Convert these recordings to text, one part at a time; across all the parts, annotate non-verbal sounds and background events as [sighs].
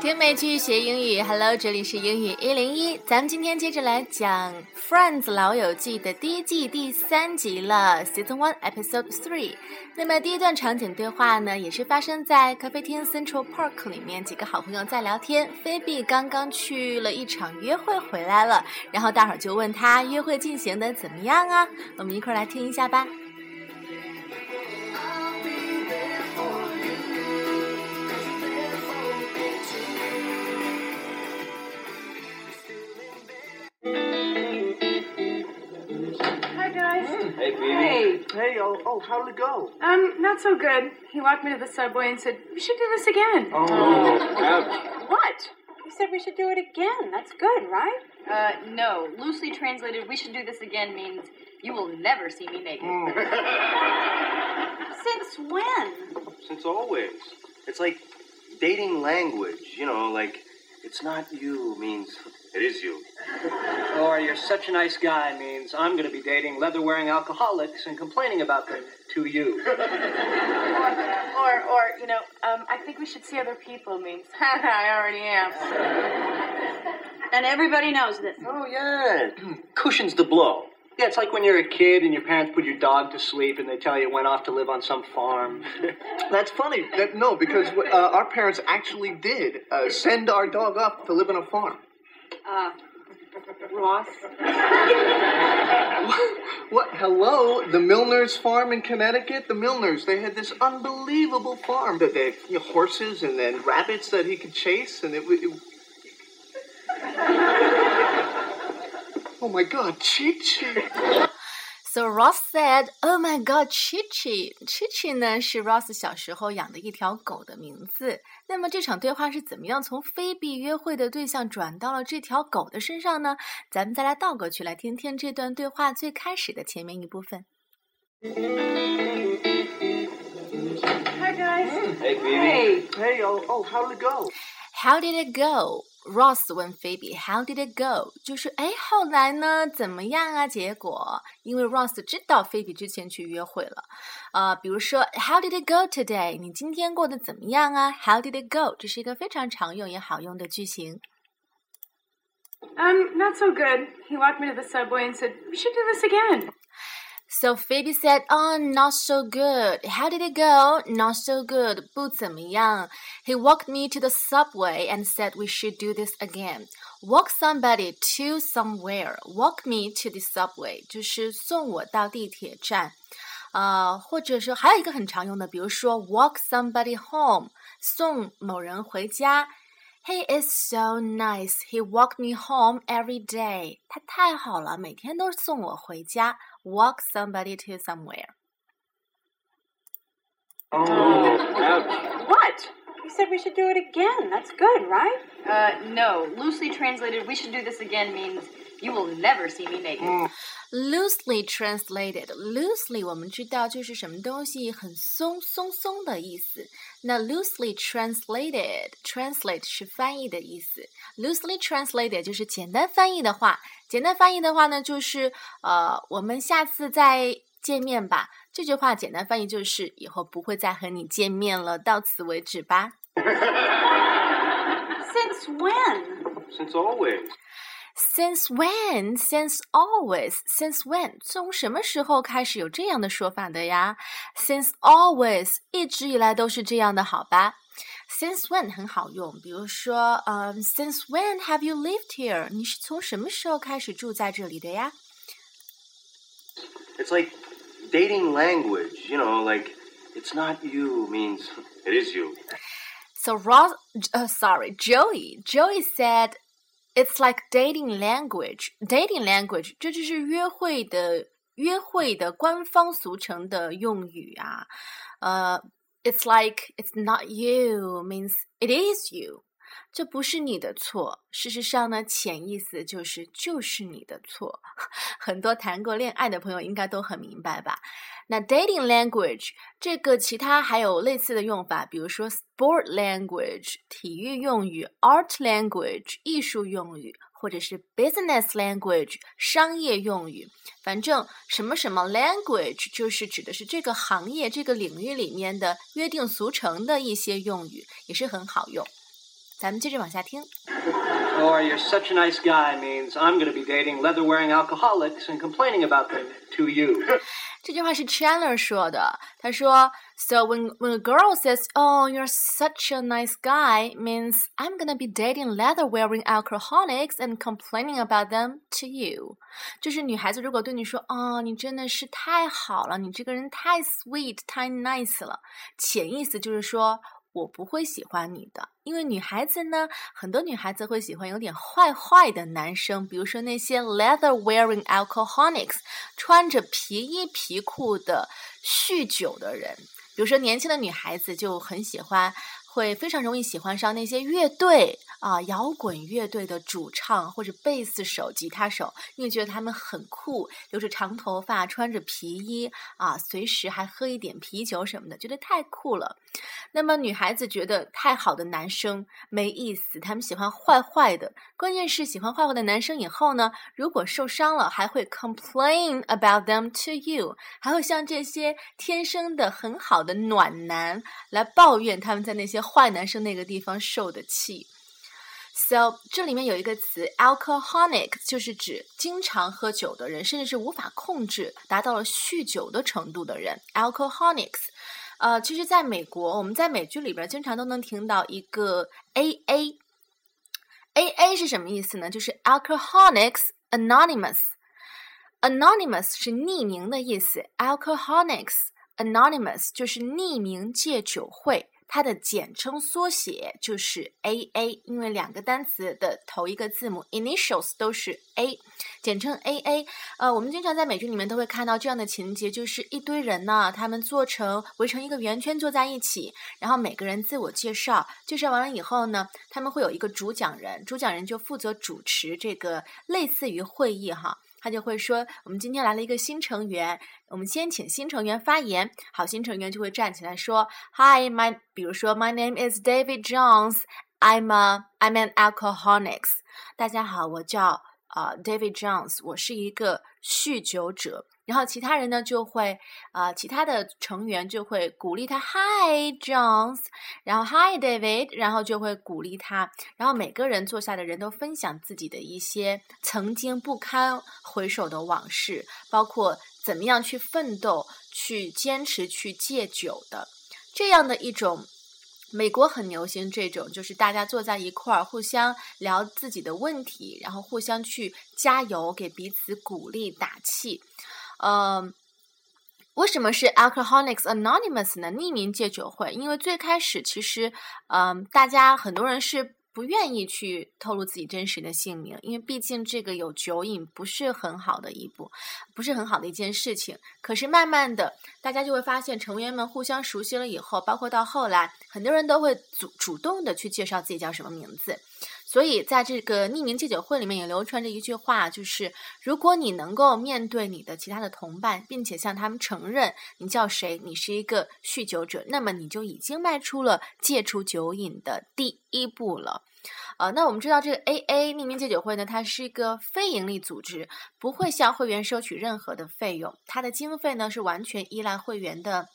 听美剧学英语，Hello，这里是英语一零一，咱们今天接着来讲《Friends 老友记》的第一季第三集了，Season One Episode Three。那么第一段场景对话呢，也是发生在咖啡厅 Central Park 里面，几个好朋友在聊天。菲比刚刚去了一场约会回来了，然后大伙儿就问他约会进行的怎么样啊？我们一块儿来听一下吧。Hey. Hey, oh, oh, how did it go? Um, not so good. He walked me to the subway and said, We should do this again. Oh, ouch. What? You said we should do it again. That's good, right? Uh, no. Loosely translated, we should do this again means you will never see me naked. [laughs] Since when? Since always. It's like dating language, you know, like, it's not you means it is you. [laughs] Or you're such a nice guy means I'm going to be dating leather wearing alcoholics and complaining about them to you. [laughs] Or, or, you know, um, I think we should see other people means, [laughs] I already am. And everybody knows this. Oh, yeah. [clears throat] Cushions the blow. Yeah, it's like when you're a kid and your parents put your dog to sleep and they tell you it went off to live on some farm. [laughs] That's funny. That, no, because uh, our parents actually did uh, send our dog off to live on a farm. Uh, Ross? [laughs] What? Hello, the Milner's farm in Connecticut. The Milners. They had this unbelievable farm that they had you know, horses and then rabbits that he could chase, and it. wa- it [laughs] oh my God, Chi Chi! So Ross said, "Oh my God, Chichi, Chichi 呢是 Ross 小时候养的一条狗的名字。那么这场对话是怎么样从菲比约会的对象转到了这条狗的身上呢？咱们再来倒过去来听听这段对话最开始的前面一部分。 Hi, guys. Hey, Phoebe. Hey. Hey, oh, oh, how did it go? How did it go? Ross 问菲比，How did it go？就是哎，后来呢？怎么样啊？结果，因为 Ross 知道菲比之前去约会了，呃，比如说 How did it go today？你今天过得怎么样啊？How did it go？这是一个非常常用也好用的句型。 Um, not so good. He walked me to the subway and said, We should do this again. So Phoebe said, "Oh, not so good. How did it go? Not so good. 不怎么样。He walked me to the subway and said we should do this again. Walk somebody to somewhere. Walk me to the subway 就是送我到地铁站。呃，或者说还有一个很常用的，比如说 walk somebody home，送某人回家。He is so nice. He walked me home every day. 他太好了，每天都送我回家。 Walk somebody to somewhere. Oh, ouch. [laughs] What? You said we should do it again. That's good, right? Uh, no. Loosely translated, we should do this again means you will never see me naked. Loosely translated, loosely 我们知道就是什么东西很松松松的意思。那 loosely translated, translate 是翻译的意思。Loosely translated 就是简单翻译的话， 简单翻译的话呢，就是呃，我们下次再见面吧。这句话简单翻译就是以后不会再和你见面了，到此为止吧。Since when? Since always. Since when? Since always? Since when? 从什么时候开始有这样的说法的呀？Since always，一直以来都是这样的，好吧 ？Since when 很好用，比如说，嗯、s i n c e when have you lived here？你是从什么时候开始住在这里的呀？ It's like dating language, you know, like, it's not you means [laughs] it is you. So Ross, uh, sorry, Joey, Joey said it's like dating language. Dating language，这就是约会的约会的官方俗称的用语啊。呃、 i t s like it's not you means it is you。这不是你的错，事实上呢，潜意思就是就是你的错。很多谈过恋爱的朋友应该都很明白吧？那 dating language 这个其他还有类似的用法，比如说 sport language 体育用语，art language 艺术用语，或者是 business language 商业用语，反正什么什么 language 就是指的是这个行业、这个领域里面的约定俗成的一些用语，也是很好用。咱们接着往下听。Or you're such a nice guy means I'm going to be dating leather wearing alcoholics and complaining about them to you. 这句话是 Chandler 说的。他说 ，So when when a girl says, "Oh, you're such a nice guy," means I'm gonna be dating leather-wearing alcoholics and complaining about them to you。就是女孩子如果对你说，哦，你真的是太好了，你这个人太 sweet、太 nice 了，潜意思就是说。我不会喜欢你的，因为女孩子呢，很多女孩子会喜欢有点坏坏的男生，比如说那些 leather wearing alcoholics，穿着皮衣皮裤的酗酒的人。 比如说年轻的女孩子就很喜欢，会非常容易喜欢上那些乐队啊，摇滚乐队的主唱或者贝斯手、吉他手，因为觉得他们很酷，留着长头发，穿着皮衣啊，随时还喝一点啤酒什么的，觉得太酷了。那么女孩子觉得太好的男生没意思，他们喜欢坏坏的。关键是喜欢坏坏的男生以后呢，如果受伤了，还会 complain about them to you，还会像这些天生的很好的暖男来抱怨他们在那些坏男生那个地方受的气。So 这里面有一个词 alcoholic，就是指经常喝酒的人，甚至是无法控制，达到了酗酒的程度的人。alcoholics。呃，其实，在美国，我们在美剧里边经常都能听到一个 A A。A A 是什么意思呢？就是 Alcoholics Anonymous。Anonymous 是匿名的意思，Alcoholics Anonymous 就是匿名戒酒会。它的简称缩写就是 A A，因为两个单词的头一个字母 initials 都是 A，简称 A A。呃，我们经常在美剧里面都会看到这样的情节，就是一堆人呢，他们做成围成一个圆圈坐在一起，然后每个人自我介绍，介绍完了以后呢，他们会有一个主讲人，主讲人就负责主持这个类似于会议哈。他就会说：“我们今天来了一个新成员，我们先请新成员发言。好，新成员就会站起来说：‘Hi, my…… 比如说，My name is David Jones. I'm a I'm an alcoholics。’大家好，我叫呃 David Jones，我是一个酗酒者。然后其他人呢就会呃其他的成员就会鼓励他，Hi Jones，然后 Hi David，然后就会鼓励他。然后每个人坐下的人都分享自己的一些曾经不堪回首的往事，包括怎么样去奋斗、去坚持、去戒酒的这样的一种。美国很流行这种，就是大家坐在一块儿，互相聊自己的问题，然后互相去加油，给彼此鼓励打气。呃，为什么是 Alcoholics Anonymous 呢？匿名戒酒会，因为最开始其实，嗯、大家很多人是不愿意去透露自己真实的姓名，因为毕竟这个有酒瘾不是很好的一步，不是很好的一件事情。可是慢慢的，大家就会发现成员们互相熟悉了以后，包括到后来，很多人都会主主动的去介绍自己叫什么名字。所以，在这个匿名戒酒会里面也流传着一句话，就是如果你能够面对你的其他的同伴，并且向他们承认你叫谁，你是一个酗酒者，那么你就已经迈出了戒除酒瘾的第一步了。呃，那我们知道这个 AA 匿名戒酒会呢，它是一个非营利组织，不会向会员收取任何的费用，它的经费呢是完全依赖会员的。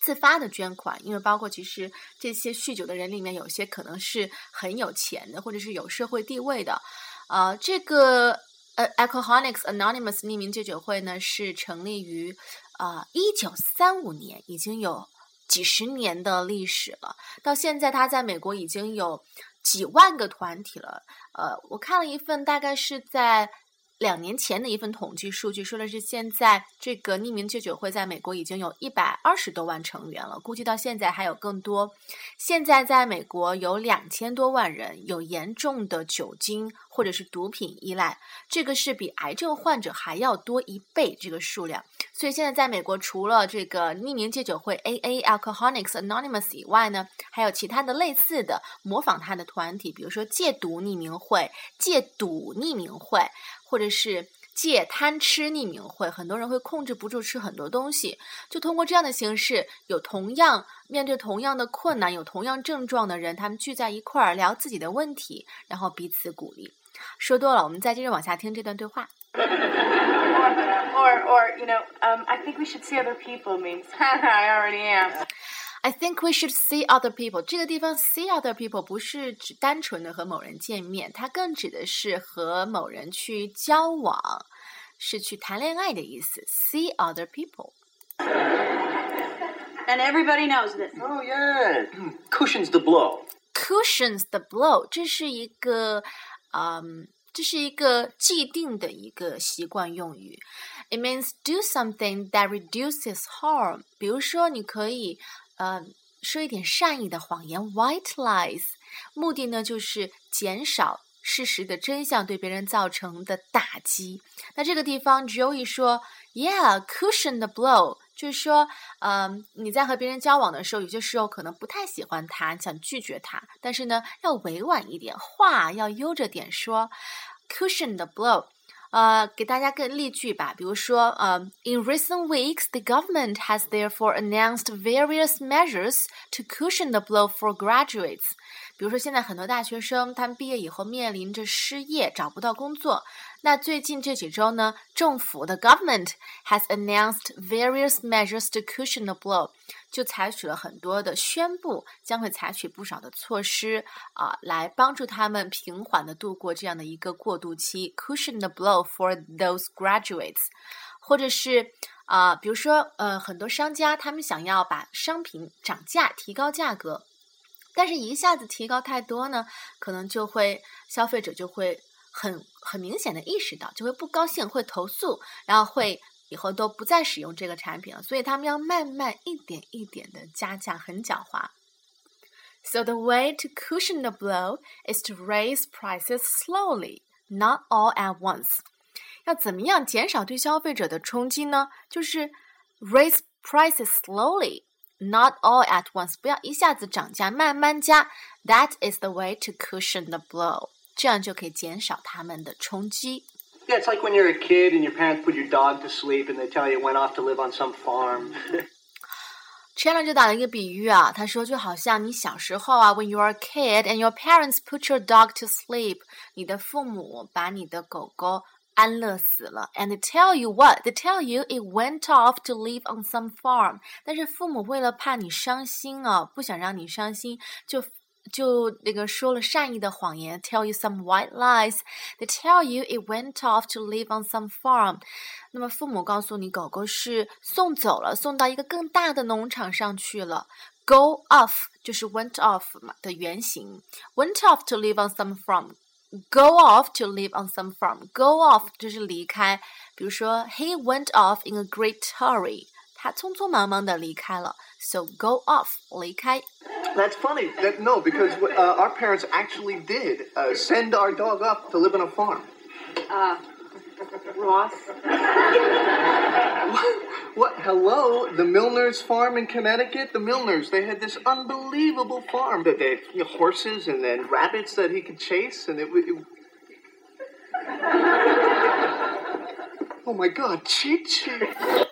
自发的捐款，因为包括其实这些酗酒的人里面，有些可能是很有钱的，或者是有社会地位的。呃，这个呃 Alcoholics Anonymous 匿名戒酒会呢，是成立于啊一九三五年，已经有几十年的历史了。到现在，它在美国已经有几万个团体了。呃，我看了一份，大概是在。两年前的一份统计数据说的是，现在这个匿名戒酒会在美国已经有一百二十多万成员了，估计到现在还有更多。现在在美国有两千多万人有严重的酒精或者是毒品依赖，这个是比癌症患者还要多一倍这个数量。所以现在在美国，除了这个匿名戒酒会 AA Alcoholics Anonymous 以外呢，还有其他的类似的模仿它的团体，比如说戒毒匿名会、戒赌匿名会。或者是戒贪吃匿名会，很多人会控制不住吃很多东西，就通过这样的形式，有同样面对同样的困难、有同样症状的人，他们聚在一块儿聊自己的问题，然后彼此鼓励。说多了，我们再接着往下听这段对话。Or, or, you know, um, I think we should see other people means [laughs] I already am. I think we should see other people。这个地方 see other people 不是指单纯的和某人见面，它更指的是和某人去交往，是去谈恋爱的意思。See other people。 And everybody knows this. Oh yeah, [clears throat] cushions the blow. cushions the blow，这是一个，嗯，这是一个既定的一个习惯用语。It means do something that reduces harm。比如说，你可以， 呃，说一点善意的谎言，white lies，目的呢就是减少事实的真相对别人造成的打击。那这个地方，Joey 说，Yeah，cushion the blow。就是说，嗯，你在和别人交往的时候，有些时候可能不太喜欢他，想拒绝他，但是呢，要委婉一点，话要悠着点说，cushion the blow。呃，给大家个例句吧，比如说，呃，In recent weeks, the government has therefore announced various measures to cushion the blow for graduates。比如说，现在很多大学生他们毕业以后面临着失业，找不到工作。那最近这几周呢，政府的 government has announced various measures to cushion the blow， 就采取了很多的宣布，将会采取不少的措施啊、来帮助他们平缓的度过这样的一个过渡期，cushion the blow for those graduates，或者是啊、比如说呃，很多商家他们想要把商品涨价，提高价格。但是，一下子提高太多呢，可能就会消费者就会很很明显的意识到，就会不高兴，会投诉，然后会以后都不再使用这个产品了。所以他们要慢慢一点一点的加价，很狡猾。So the way to cushion the blow is to raise prices slowly, not all at once. 要怎么样减少对消费者的冲击呢？就是 raise prices slowly, not all at once. 不要一下子涨价，慢慢加。That is the way to cushion the blow. 这样就可以减少他们的冲击。Yeah, it's like when you're a kid and your parents put your dog to sleep and they tell you it went off to live on some farm. [laughs] Chandler 就打了一个比喻啊，他说就好像你小时候啊，when you are a kid and your parents put your dog to sleep，你的父母把你的狗狗安乐死了，and they tell you what? They tell you it went off to live on some farm。但是父母为了怕你伤心啊，不想让你伤心，就 就那个说了善意的谎言，tell you some white lies。They tell you it went off to live on some farm。那么父母告诉你，狗狗是送走了，送到一个更大的农场上去了。Go off 就是 went off 嘛的原型，went off to live on some farm。Go off to live on some farm. Go off 就是离开，比如说 He went off in a great hurry. 他匆匆忙忙的离开了。 So go off 离开。That's funny. That no, because uh, our parents actually did uh, send our dog up to live on a farm. Uh, Ross. What? [laughs] what? Hello, the Milner's farm in Connecticut. The Milners, they had this unbelievable farm that they had you know, horses and then rabbits that he could chase, and it. w- it [laughs] oh my God, Chi Chi.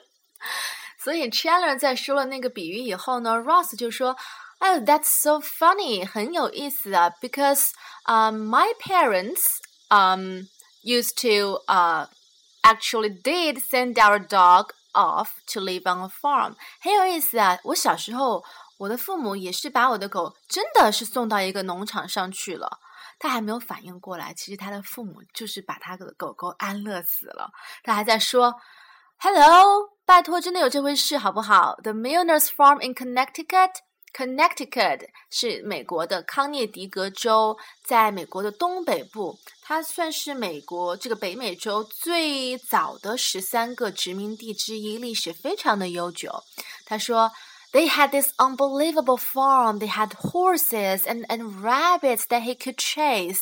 所以 Chandler 在说了那个比喻以后呢，Ross 就说：“Oh, that's so funny，很有意思啊，because um my parents um used to uh actually did send our dog off to live on a farm，很有意思啊。我小时候，我的父母也是把我的狗真的是送到一个农场上去了。”他还没有反应过来，其实他的父母就是把他的狗狗安乐死了。他还在说：“Hello， 拜托，真的有这回事好不好？The Milner's Farm in Connecticut。Connecticut 是美国的康涅狄格州，在美国的东北部，它算是美国这个北美洲最早的十三个殖民地之一，历史非常的悠久。他说。They had this unbelievable farm. They had horses and, and rabbits that he could chase.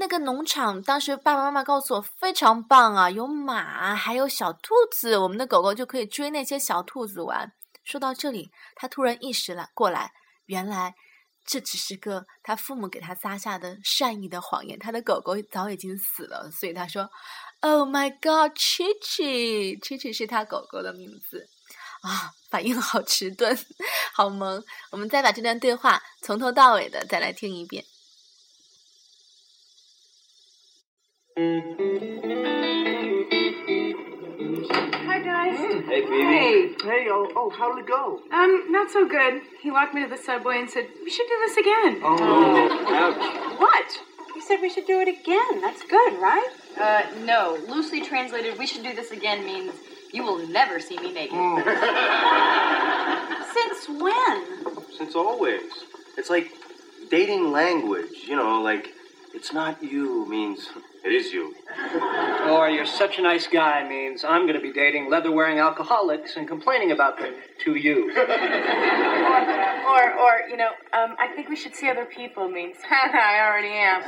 那个农场，当时爸爸妈妈告诉我非常棒啊，有马，还有小兔子，我们的狗狗就可以追那些小兔子玩。说到这里，他突然意识了过来，原来这只是个他父母给他撒下的善意的谎言，他的狗狗早已经死了，所以他说：“Oh my God, Chichi，Chichi 是他狗狗的名字。”啊，反应好迟钝，[laughs] 好萌。我们再把这段对话从头到尾的再来听一遍。Hi, guys. Hey, Phoebe. Hey. Hey, oh, oh, how did it go? Um, not so good. He walked me to the subway and said, we should do this again. Oh, What? You said we should do it again. That's good, right? Uh, no. Loosely translated, we should do this again means you will never see me naked. [laughs] Since when? Since always. It's like dating language, you know, like it's not you means it is you. Or you're such a nice guy means I'm going to be dating leather wearing alcoholics and complaining about them to you. [laughs] Or, or, you know, um, I think we should see other people means [laughs] I already am.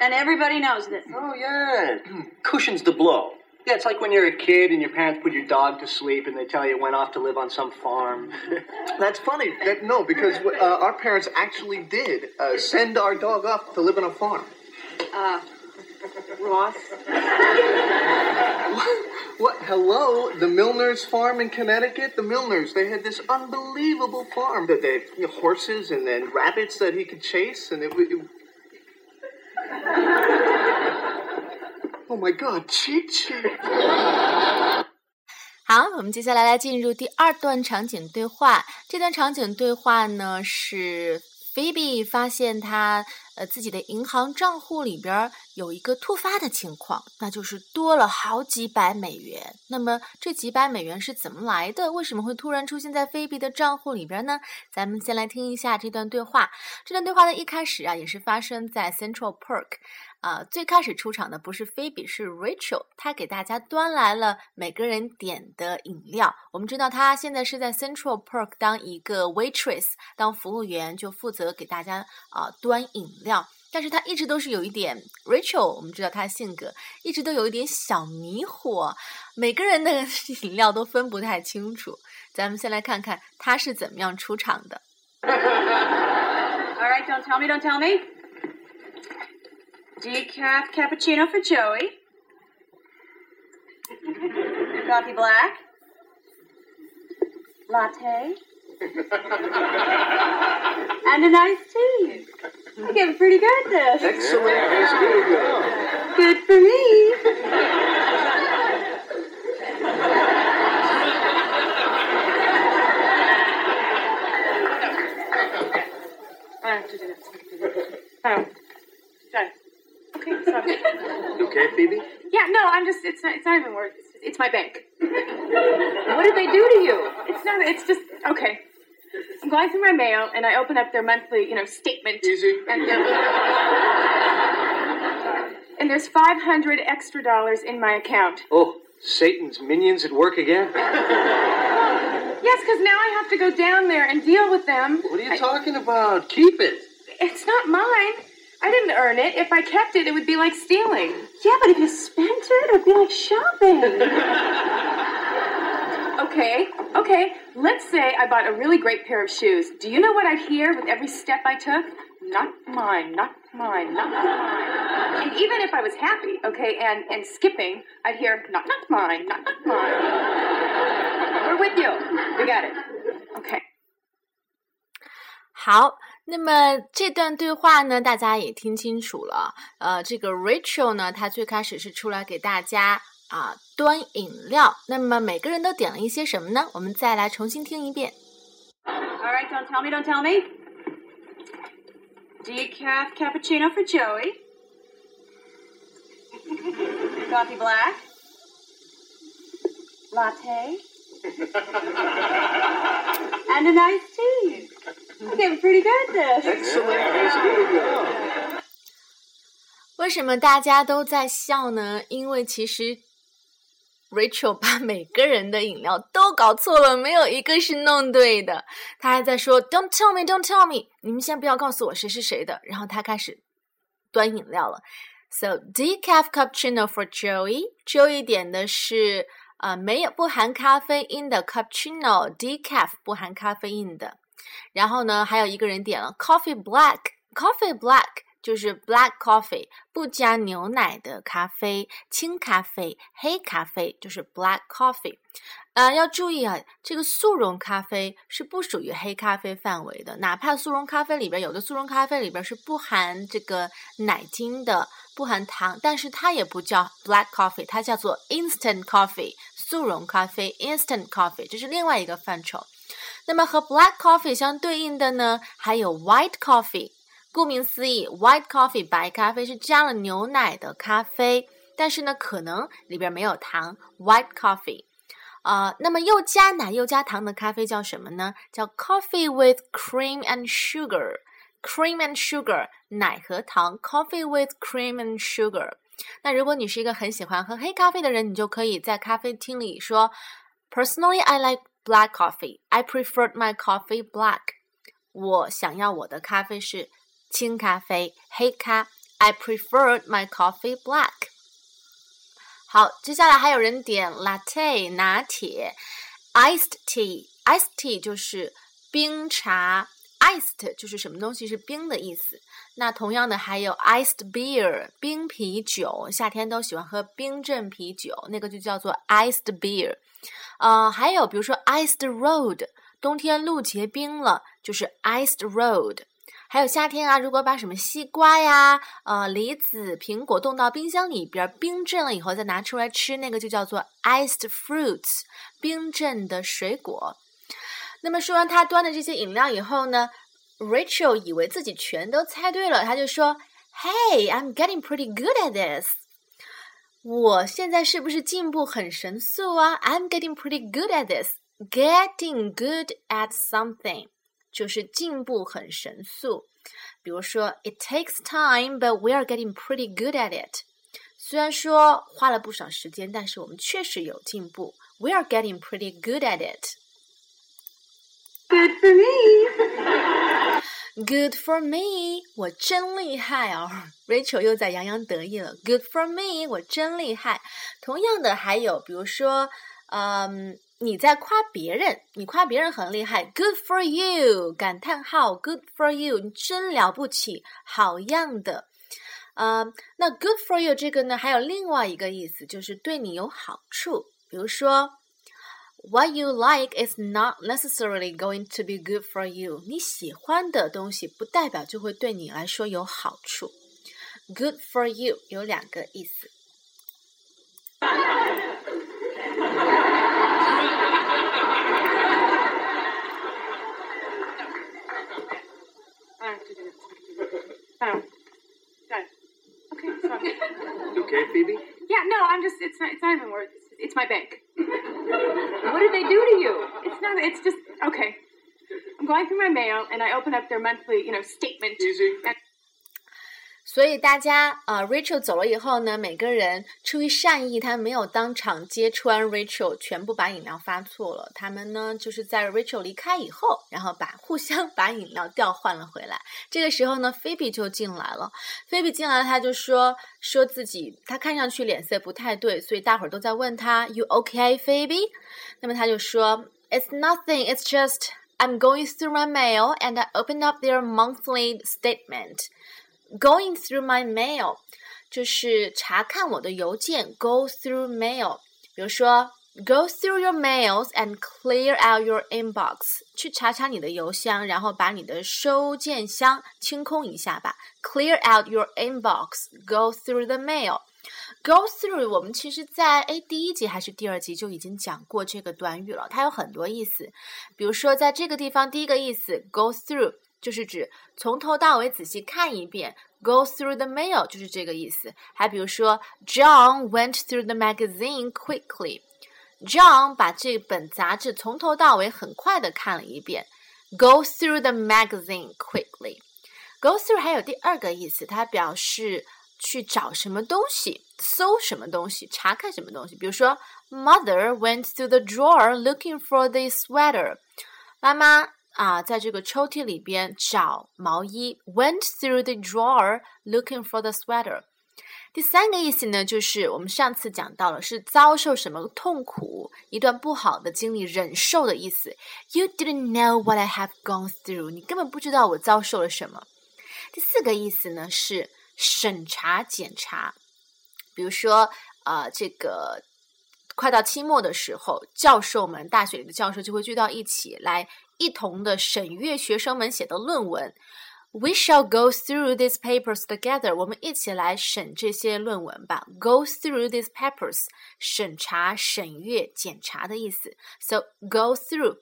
And everybody knows this. Oh yeah. [clears throat] Cushions the blow. Yeah, it's like when you're a kid and your parents put your dog to sleep and they tell you it went off to live on some farm. [laughs] that's funny. That, no, because uh, our parents actually did uh, send our dog off to live on a farm. Uh, Ross. [laughs] What? Hello? The Milner's farm in Connecticut? The Milners, they had this unbelievable farm that they had you know, horses and then rabbits that he could chase, and it, w- [laughs] it Oh my god, Chi Chi! [laughs] 好，我们接下来来进入第二段场景对话。这段场景对话呢是菲比发现他 呃自己的银行账户里边儿有一个突发的情况，那就是多了好几百美元。那么这几百美元是怎么来的？为什么会突然出现在菲比的账户里边呢？咱们先来听一下这段对话。这段对话的一开始啊，也是发生在 Central Park。啊，最开始出场的不是菲比，是 Rachel，她给大家端来了每个人点的饮料。我们知道她现在是在 Central Park 当一个 waitress，当服务员，就负责给大家啊端饮料。但是她一直都是有一点 Rachel，我们知道她性格一直都有一点小迷糊，每个人的饮料都分不太清楚。咱们先来看看她是怎么样出场的。All right, don't tell me, don't tell me. Decaf cappuccino for Joey. Coffee black. Latte. And a nice tea. I get pretty good at this. Excellent. That's really good. Good for me. I have to do this. Oh. Okay, sorry. Okay, Phoebe? Yeah, no, I'm just, it's not, it's not even worth It's, it's my bank. what did they do to you? It's not, it's just, okay. [laughs] I'm going through my mail and I open up their monthly, you know, statement. Easy. And, [laughs] and there's 500 extra dollars in my account. Oh, Satan's minions at work again? [laughs] Yes, because now I have to go down there and deal with them. What are you I- talking about? Keep it. It's not mine. I didn't earn it. If I kept it, it would be like stealing. Yeah, but if you spent it, it'd be like shopping Okay, okay. Let's say I bought a really great pair of shoes. Do you know what I'd hear with every step I took? Not mine, not mine, not mine. And even if I was happy, okay, and, and skipping, I'd hear, not, not mine, not, not mine. We're with you. We got it. Okay. 好，那么这段对话呢，大家也听清楚了。呃，这个 Rachel 呢，她最开始是出来给大家 啊端饮料。那么每个人都点了一些什么呢？我们再来重新听一遍。All right, don't tell me, don't tell me. Decaf cappuccino for Joey. Coffee black. Latte. and a nice tea. I'm getting pretty good at this. Excellent. That's really good. 为什么大家都在笑呢？因为其实 Rachel 把每个人的饮料都搞错了，没有一个是弄对的。他还在说 "Don't tell me, don't tell me"，你们先不要告诉我谁是谁的。然后他开始端饮料了。So decaf cappuccino for Joey。Joey 点的是呃没有不含咖啡因的 cappuccino，decaf 不含咖啡因的。然后呢，还有一个人点了 coffee black，coffee black。就是 black coffee，不加牛奶的咖啡，轻咖啡，黑咖啡就是 black coffee。呃，要注意啊，这个速溶咖啡是不属于黑咖啡范围的，哪怕速溶咖啡里边有的速溶咖啡里边是不含这个奶精的，不含糖，但是它也不叫 black coffee，它叫做 instant coffee，速溶咖啡 instant coffee，这是另外一个范畴。那么和 black coffee 相对应的呢，还有 white coffee。顾名思义，white coffee 白咖啡是加了牛奶的咖啡，但是呢，可能里边没有糖。white coffee，啊，那么又加奶又加糖的咖啡叫什么呢？叫 coffee with cream and sugar。cream and sugar，奶和糖，coffee with cream and sugar。那如果你是一个很喜欢喝黑咖啡的人，你就可以在咖啡厅里说，Personally, I like black coffee. I prefer my coffee black. 我想要我的咖啡是轻咖啡，黑咖。I prefer my coffee black. 好，接下来还有人点 latte 拿铁，iced tea，iced tea 就是冰茶，iced 就是什么东西是冰的意思。那同样的还有 iced beer 冰啤酒，夏天都喜欢喝冰镇啤酒，那个就叫做 iced beer。呃，还有比如说 iced road，冬天路结冰了，就是 iced road。还有夏天啊，如果把什么西瓜呀、呃梨子、苹果冻到冰箱里边冰镇了以后再拿出来吃，那个就叫做 iced fruits，冰镇的水果。那么说完他端的这些饮料以后呢，Rachel 以为自己全都猜对了，他就说：“Hey, I'm getting pretty good at this。”我现在是不是进步很神速啊？I'm getting pretty good at this. Getting good at something 就是进步很神速。比如说，It takes time, but we are getting pretty good at it。虽然说花了不少时间，但是我们确实有进步。We are getting pretty good at it. Good for me. Good [laughs] for me，我真厉害哦！Rachel 又在洋洋得意了。Good for me，我真厉害。同样的，还有比如说，嗯， 你在夸别人，你夸别人很厉害。Good for you，感叹号。Good for you，你真了不起，好样的。呃，那 Good for you 这个呢，还有另外一个意思，就是对你有好处。比如说。What you like is not necessarily going to be good for you。你喜欢的东西不代表就会对你来说有好处。Good for you 有两个意思。Oh. Got it. Okay. You okay, Phoebe? Yeah, no, I'm just, it's not, it's not even worth It's, it's my bank. What did they do to you? It's not, it's just, okay. I'm going through my mail and I open up their monthly, you know, statement. Easy. And 所以大家呃，Rachel 走了以后呢，每个人出于善意，他没有当场揭穿 Rachel，全部把饮料发错了。他们呢，就是在 Rachel 离开以后，然后把互相把饮料调换了回来。这个时候呢，Phoebe 就进来了。Phoebe 进来了，他就说说自己他看上去脸色不太对，所以大伙儿都在问他 You okay, Phoebe？那么他就说 It's nothing. It's just I'm going through my mail and I opened up their monthly statement. Going through my mail 就是查看我的邮件，go through mail。比如说，go through your mails and clear out your inbox，去查查你的邮箱，然后把你的收件箱清空一下吧。Clear out your inbox，go through the mail。Go through，我们其实在诶第一集还是第二集就已经讲过这个短语了，它有很多意思。比如说，在这个地方，第一个意思，go through。就是指从头到尾仔细看一遍，go through the mail 就是这个意思。还比如说，John went through the magazine quickly。John 把这本杂志从头到尾很快的看了一遍，go through the magazine quickly。go through 还有第二个意思，它表示去找什么东西，搜什么东西，查看什么东西。比如说，Mother went through the drawer looking for the sweater。妈妈啊，在这个抽屉里边找毛衣，went through the drawer looking for the sweater。第三个意思呢，就是我们上次讲到了，是遭受什么痛苦，一段不好的经历，忍受的意思。You didn't know what I have gone through，你根本不知道我遭受了什么。第四个意思呢是审查检查，比如说呃这个。快到期末的时候，教授们，大学里的教授就会聚到一起来，一同的审阅学生们写的论文。We shall go through these papers together。我们一起来审这些论文吧。Go through these papers，审查、审阅、检查的意思。So go through。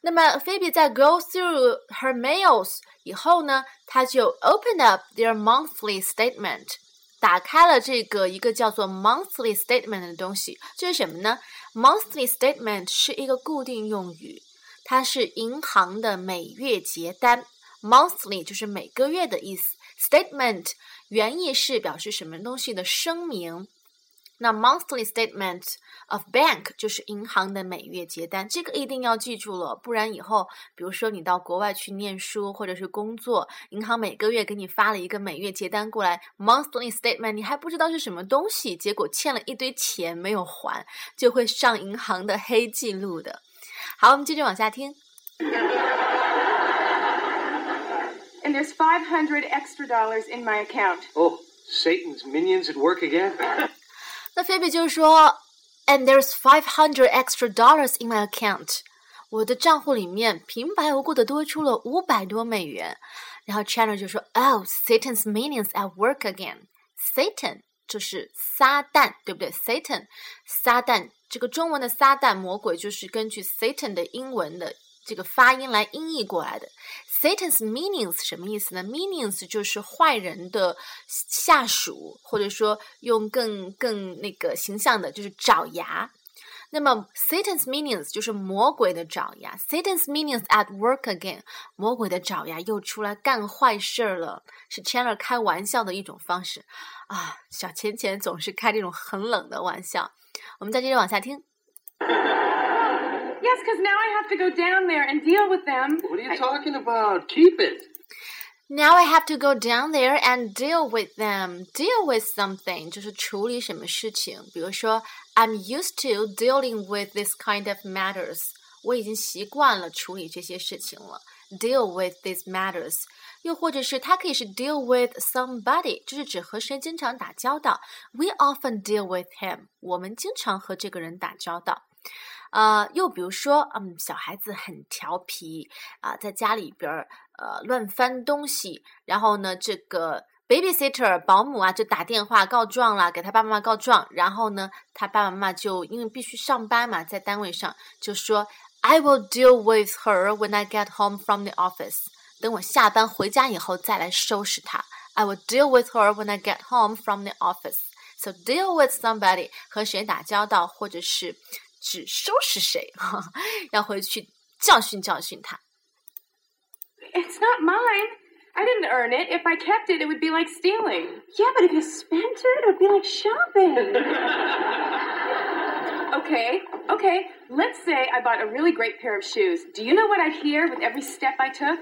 那么菲比在 go through her mails 以后呢，她就 open up their monthly statement。打开了这个一个叫做 monthly statement 的东西，这是什么呢？monthly statement 是一个固定用语， 它是银行的每月结单。monthly 就是每个月的意思，statement 原意是表示什么东西的声明。那 monthly statement of bank 就是银行的每月结单，这个一定要记住了，不然以后，比如说你到国外去念书或者是工作，银行每个月给你发了一个每月结单过来，monthly statement，你还不知道是什么东西，结果欠了一堆钱没有还，就会上银行的黑记录的。好，我们接着往下听。And there's five hundred extra dollars in my account. Oh, Satan's minions at work again. [laughs] 那菲比就说，And there's five hundred extra dollars in my account。我的账户里面平白无故的多出了五百多美元。然后 Chandler 就说，Oh, Satan's minions at work again。Satan 就是撒旦，对不对？Satan，撒旦，这个中文的撒旦魔鬼就是根据 Satan 的英文的这个发音来音译过来的。Satan's meanings 什么意思呢？meanings 就是坏人的下属，或者说用更更那个形象的，就是爪牙。那么 Satan's minions 就是魔鬼的爪牙。Satan's minions at work again，魔鬼的爪牙又出来干坏事儿了，是 Chandler 开玩笑的一种方式啊。小钱钱总是开这种很冷的玩笑。我们再接着往下听。Yes, because now I have to go down there and deal with them. What are you talking about? Keep it. Now I have to go down there and deal with them. Deal with something 就是处理什么事情。比如说 ，I'm used to dealing with this kind of matters. 我已经习惯了处理这些事情了。Deal with these matters. 又或者是它可以是 deal with somebody，就是指和谁经常打交道。We often deal with him. 我们经常和这个人打交道。呃，又比如说，嗯，小孩子很调皮啊，在家里边儿呃乱翻东西，然后呢，这个 babysitter 保姆啊就打电话告状了，给他爸爸妈妈告状，然后呢，他爸爸妈妈就因为必须上班嘛，在单位上就说，I will deal with her when I get home from the office。等我下班回家以后再来收拾她。I will deal with her when I get home from the office。So deal with somebody 和谁打交道，或者是。只收拾谁哈，要回去教训教训他。It's [laughs] not mine. I didn't earn it. If I kept it, it would be like stealing. Yeah, but if you spent it, it would be like shopping. [laughs] okay, okay. Let's say I bought a really great pair of shoes. Do you know what I'd hear with every step I took?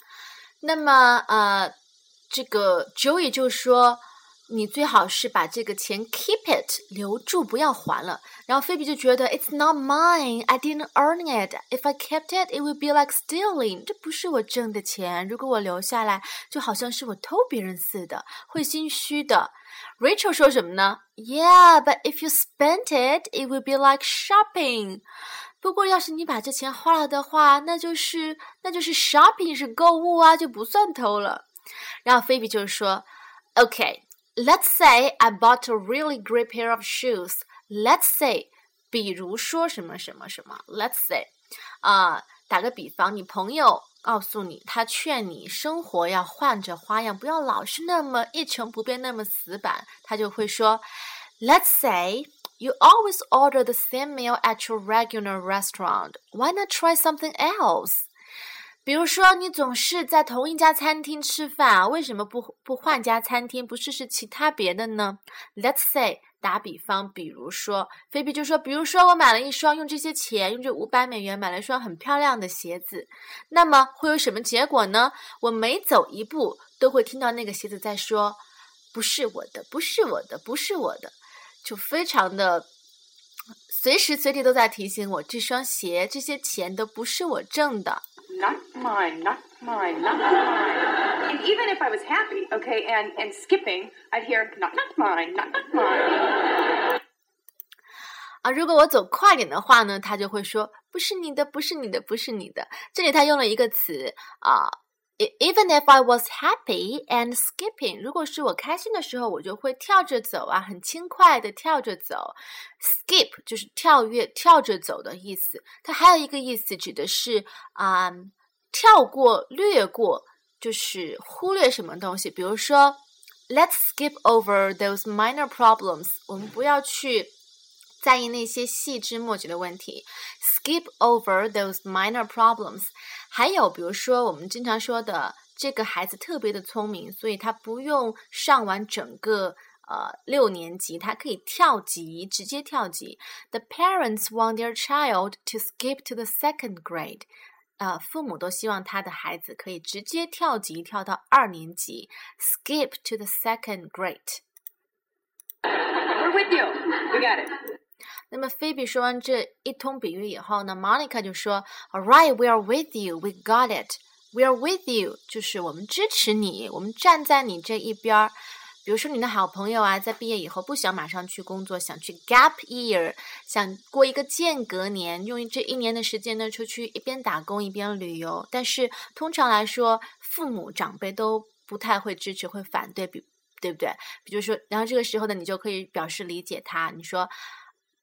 [sighs] 那么呃，这个 Joey 就说。 你最好是把这个钱 keep it 留住，不要还了。然后菲比就觉得 It's not mine, I didn't earn it. If I kept it, it would be like stealing. 这不是我挣的钱，如果我留下来，就好像是我偷别人似的，会心虚的。Rachel 说什么呢？Yeah, but if you spent it, it would be like shopping. 不过要是你把这钱花了的话，那就是那就是 shopping 是购物啊，就不算偷了。然后菲比就说，OK。 Let's say I bought a really great pair of shoes. Let's say，比如说什么什么什么。Let's say，啊，打个比方，你朋友告诉你，他劝你生活要换着花样，不要老是那么一成不变，那么死板。他就会说，Let's say you always order the same meal at your regular restaurant. Why not try something else? 比如说，你总是在同一家餐厅吃饭，为什么不不换家餐厅，不试试其他别的呢？Let's say，打比方，比如说，菲比就说，比如说，我买了一双，用这些钱，用这五百美元买了一双很漂亮的鞋子，那么会有什么结果呢？我每走一步都会听到那个鞋子在说，不是我的，不是我的，不是我的，就非常的。随时随地都在提醒我，这双鞋、这些钱都不是我挣的。Not mine, not mine, not mine. And even if I was happy, okay, and, and skipping, I'd hear, not, not mine, not, not mine. 啊，如果我走快点的话呢，他就会说不是你的，不是你的，不是你的。这里他用了一个词啊 ，even if I was happy and skipping，如果是我开心的时候，我就会跳着走啊，很轻快的跳着走。skip 就是跳跃、跳着走的意思。它还有一个意思指的是啊，跳过、略过，就是忽略什么东西。比如说，Let's skip over those minor problems，我们不要去。在意那些细枝末节的问题，skip over those minor problems。 还有，比如说我们经常说的，这个孩子特别的聪明，所以他不用上完整个呃六年级，他可以跳级，直接跳级。The parents want their child to skip to the second grade。呃，父母都希望他的孩子可以直接跳级，跳到二年级，skip to the second grade。We're with you. We got it. 那么菲比说完这一通比喻以后呢，Monica 就说：“All right, we are with you. We got it. We are with you，就是我们支持你，我们站在你这一边儿。比如说你的好朋友啊，在毕业以后不想马上去工作，想去 gap year，想过一个间隔年，用这一年的时间呢出去一边打工一边旅游。但是通常来说，父母长辈都不太会支持，会反对，比对不对？比如说，然后这个时候呢，你就可以表示理解他，你说。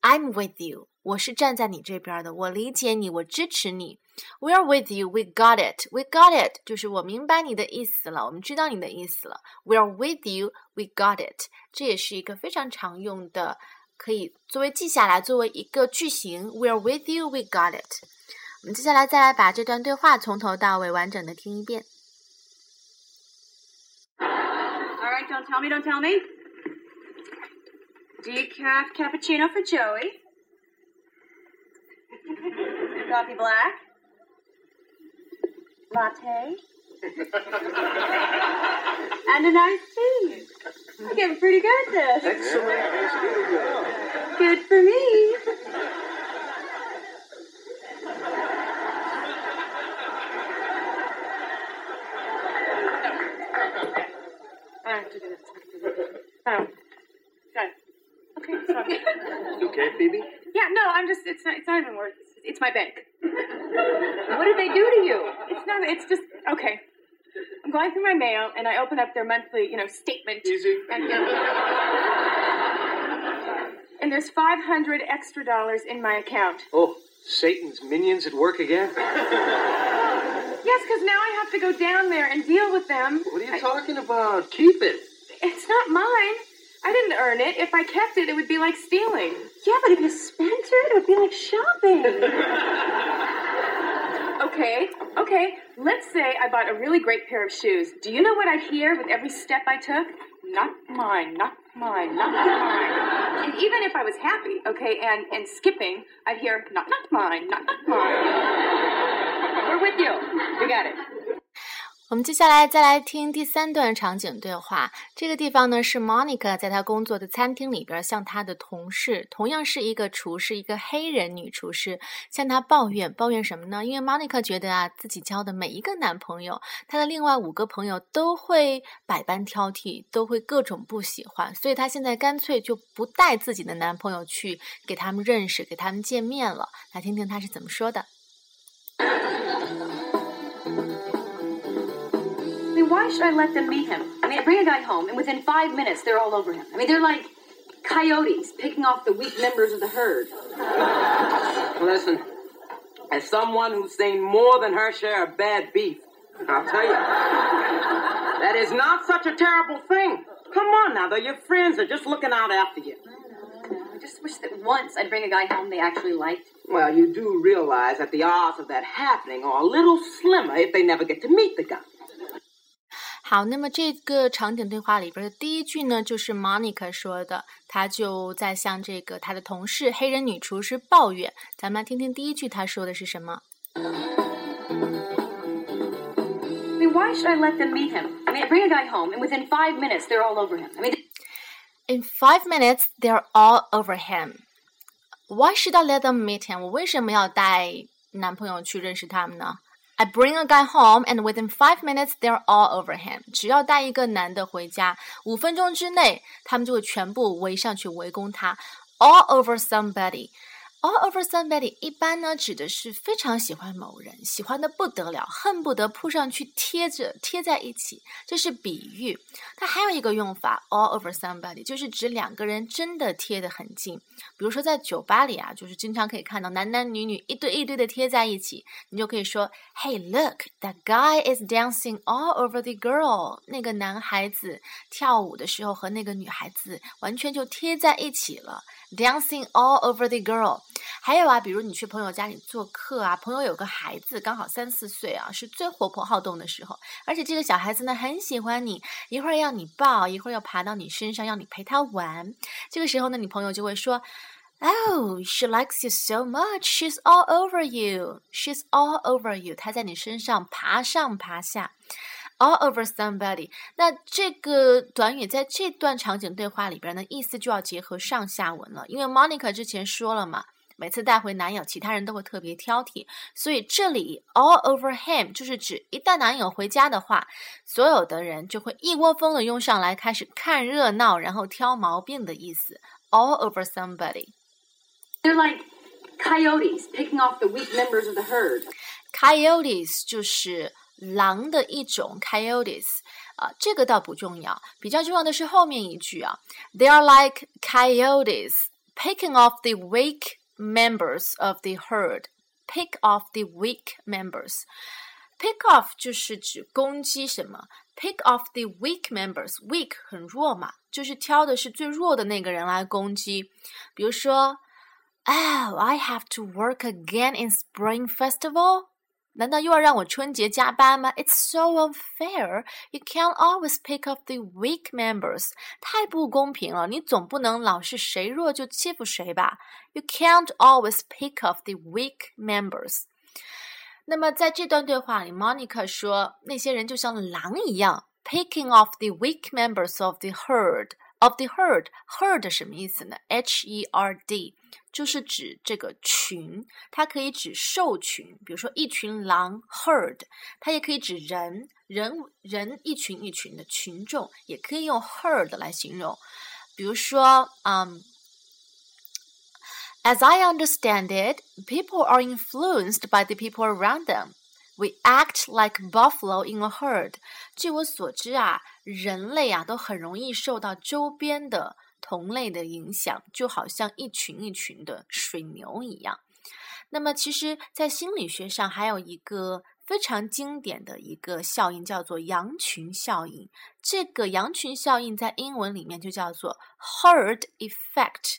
I'm with you，我是站在你这边的，我理解你，我支持你。We're with you, we got it, we got it，就是我明白你的意思了，我们知道你的意思了。We're with you, we got it，这也是一个非常常用的，可以作为记下来，作为一个句型。We're with you, we got it。我们接下来再来把这段对话从头到尾完整的听一遍。All right, don't tell me, don't tell me. Decaf cappuccino for Joey. Coffee black. Latte. [laughs] and a nice tea. I'm getting pretty good at this. Excellent. Good for me. Oh. You okay, Phoebe? Yeah, no, I'm just, it's not, it's not even worth it. It's my bank. what did they do to you? It's not, it's just, okay. I'm going through my mail and I open up their monthly, you know, statement. Easy. And, and there's 500 extra dollars in my account. Oh, Satan's minions at work again? Yes, because now I have to go down there and deal with them. What are you I- talking about? Keep it. It's not mine. I didn't earn it. If I kept it, it would be like stealing. Yeah, but if you spent it, it would be like shopping. [laughs] Okay, okay. Let's say I bought a really great pair of shoes. Do you know what I'd hear with every step I took? Not mine, not mine, not mine. And even if I was happy, okay, and, and skipping, I'd hear, not, not mine, not, not mine. We're with you. We got it. 我们接下来再来听第三段场景对话。这个地方呢是 Monica 在她工作的餐厅里边，向她的同事，同样是一个厨师，一个黑人女厨师，向她抱怨，抱怨什么呢？因为 Monica 觉得啊，自己交的每一个男朋友，她的另外五个朋友都会百般挑剔，都会各种不喜欢，所以她现在干脆就不带自己的男朋友去给他们认识，给他们见面了。来听听她是怎么说的。Why should I let them meet him? I mean, I bring a guy home, and within five minutes, they're all over him. I mean, they're like coyotes picking off the weak members of the herd. Listen, as someone who's seen more than her share of bad beef, I'll tell you, that is not such a terrible thing. Come on now, they're your friends. They're just looking out after you. I just wish that once I'd bring a guy home they actually liked. Well, you do realize that the odds of that happening are a little slimmer if they never get to meet the guy. 好，那么这个场景对话里边的第一句呢，就是 Monica 说的，她就在向这个她的同事黑人女厨师抱怨。咱们来听听第一句她说的是什么。I mean, why should I let them meet him? I mean, I bring a guy home, and within five minutes, they're all over him. I mean, In five minutes, they're all over him. Why should I let them meet him? 我为什么要带男朋友去认识他们呢 I bring a guy home, and within five minutes, they're all over him. 只要带一个男的回家，五分钟之内，他们就会全部围上去围攻他。All over somebody. All over somebody 一般呢指的是非常喜欢某人，喜欢的不得了，恨不得扑上去贴着贴在一起，这是比喻。它还有一个用法，all over somebody 就是指两个人真的贴得很近。比如说在酒吧里啊，就是经常可以看到男男女女一堆一堆的贴在一起，你就可以说，Hey look, that guy is dancing all over the girl。那个男孩子跳舞的时候和那个女孩子完全就贴在一起了。Dancing all over the girl，还有啊，比如你去朋友家里做客啊，朋友有个孩子刚好三四岁啊，是最活泼好动的时候，而且这个小孩子呢很喜欢你，一会儿要你抱，一会儿要爬到你身上，要你陪他玩。这个时候呢，你朋友就会说，Oh, she likes you so much, she's all over you, she's all over you，她在你身上爬上爬下。All over somebody。那这个短语在这段场景对话里边呢，意思就要结合上下文了。因为 Monica 之前说了嘛，每次带回男友，其他人都会特别挑剔，所以这里 all over him 就是指一旦男友回家的话，所有的人就会一窝蜂的拥上来，开始看热闹，然后挑毛病的意思。all over somebody。They're like coyotes picking off the weak members of the herd. Coyotes 就是狼的一种 coyotes 啊，这个倒不重要，比较重要的是后面一句啊，They are like coyotes picking off the weak members of the herd. Pick off the weak members. Pick off 就是指攻击什么？Pick off the weak members. Weak 很弱嘛，就是挑的是最弱的那个人来攻击。比如说，Oh, I have to work again in Spring Festival. 难道又要让我春节加班吗？It's so unfair. You can't always pick up the weak members. 太不公平了，你总不能老是谁弱就欺负谁吧？You can't always pick up the weak members. 那么在这段对话里，Monica 说那些人就像狼一样，picking off the weak members of the herd. Of the herd, herd 什么意思呢？H-E-R-D 就是指这个群，它可以指兽群，比如说一群狼 herd，它也可以指人，人人一群一群的群众，也可以用 herd 来形容。比如说，嗯，As I understand it, people are influenced by the people around them. We act like buffalo in a herd。据我所知啊，人类啊都很容易受到周边的 同类的影响，就好像一群一群的水牛一样。那么，其实，在心理学上还有一个非常经典的一个效应，叫做羊群效应。这个羊群效应在英文里面就叫做 herd effect。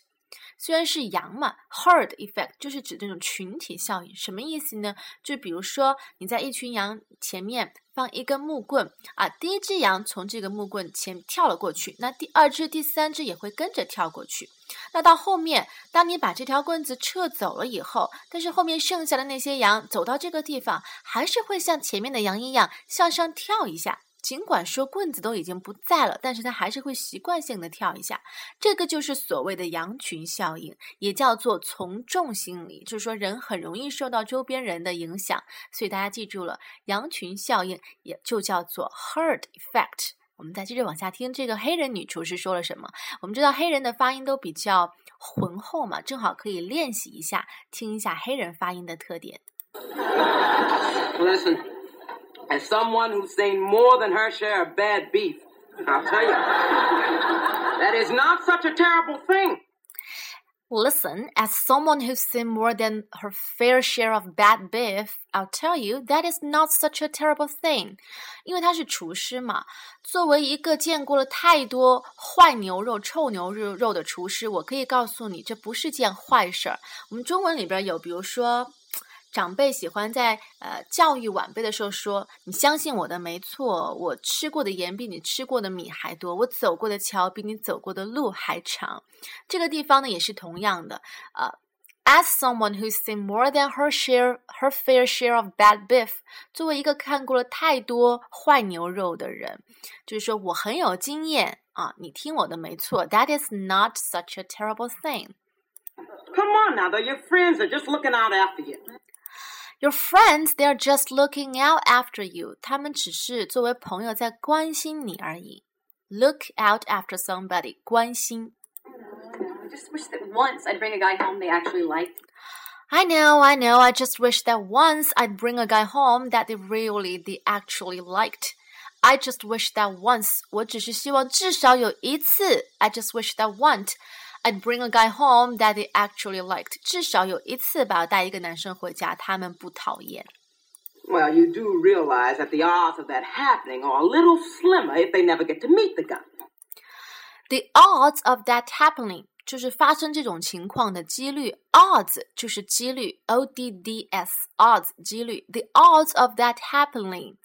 虽然是羊嘛，herd effect 就是指这种群体效应，什么意思呢？就比如说你在一群羊前面放一根木棍啊，第一只羊从这个木棍前跳了过去，那第二只、第三只也会跟着跳过去。那到后面，当你把这条棍子撤走了以后，但是后面剩下的那些羊走到这个地方，还是会像前面的羊一样向上跳一下。尽管说棍子都已经不在了，但是他还是会习惯性的跳一下。这个就是所谓的羊群效应，也叫做从众心理，就是说人很容易受到周边人的影响。所以大家记住了，羊群效应也就叫做 herd effect。我们再接着往下听，这个黑人女厨师说了什么？我们知道黑人的发音都比较浑厚嘛，正好可以练习一下，听一下黑人发音的特点。[laughs] as someone who's seen more than her share of bad beef, I'll tell you, that is not such a terrible thing. Listen, as someone who's seen more than her fair share of bad beef, I'll tell you that is not such a terrible thing. 因为他是厨师嘛，作为一个见过了太多坏牛肉、臭牛肉肉的厨师，我可以告诉你，这不是件坏事儿。我们中文里边有，比如说。 长辈喜欢在呃教育晚辈的时候说：“你相信我的没错，我吃过的盐比你吃过的米还多，我走过的桥比你走过的路还长。”这个地方呢也是同样的，呃，as someone who's seen more than her share her fair share of bad beef，作为一个看过了太多坏牛肉的人，就是说我很有经验啊，你听我的没错，That is not such a terrible thing. Come on now, though your friends are just looking out after you. Your friends, they are just looking out after you. 他们只是作为朋友在关心你而已。Look out after somebody. 关心。I just wish that once I'd bring a guy home they actually liked. I know, I know. I just wish that once I'd bring a guy home that they really, they actually liked. I just wish that once. 我只是希望至少有一次。I just wish that once. I'd bring a guy home that they actually liked. 至少有一次吧，带一个男生回家，他们不讨厌。 Well, you do realize that the odds of that happening are a little slimmer if they never get to meet the guy. The odds of that happening 就是发生这种情况的几率，odds 就是几率，o d d s odds 几率，the odds of that happening。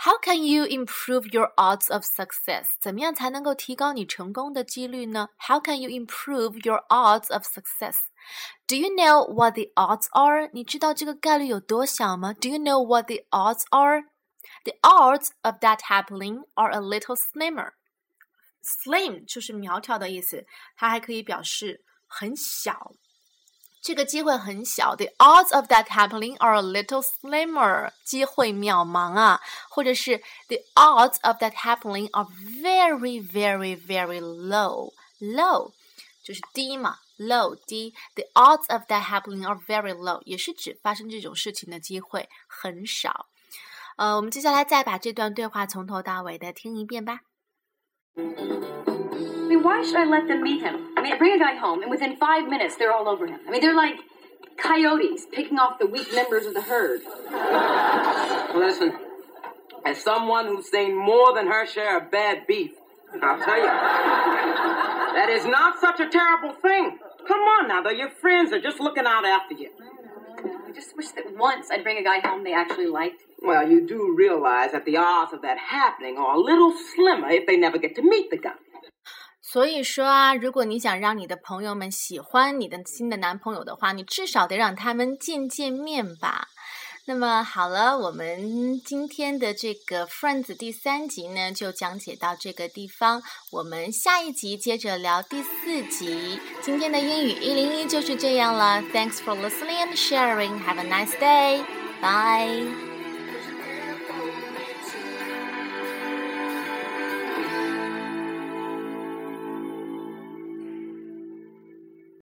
How can you improve your odds of success？怎么样才能够提高你成功的几率呢？How can you improve your odds of success? Do you know what the odds are？你知道这个概率有多小吗？Do you know what the odds are? The odds of that happening are a little slimmer. Slim 就是苗条的意思，它还可以表示很小。 这个机会很小，the odds of that happening are a little slimmer，机会渺茫啊，或者是 the odds of that happening are very very very low，low 就是低嘛，low 低，the odds of that happening are very low，也是指发生这种事情的机会很少。呃，我们接下来再把这段对话从头到尾的听一遍吧。I mean, why should I let them meet him? I mean, I bring a guy home, and within five minutes, they're all over him. I mean, they're like coyotes picking off the weak members of the herd. Listen, as someone who's seen more than her share of bad beef, I'll tell you, that is not such a terrible thing. Come on now, they're your friends. They're just looking out after you. I just wish that once I'd bring a guy home they actually liked. Well, you do realize that the odds of that happening are a little slimmer if they never get to meet the guy. 所以说啊，如果你想让你的朋友们喜欢你的新的男朋友的话，你至少得让他们见见面吧。那么好了，我们今天的这个 Friends 第三集呢，就讲解到这个地方。我们下一集接着聊第四集。今天的英语一零一就是这样了。Thanks for listening and sharing. Have a nice day. Bye.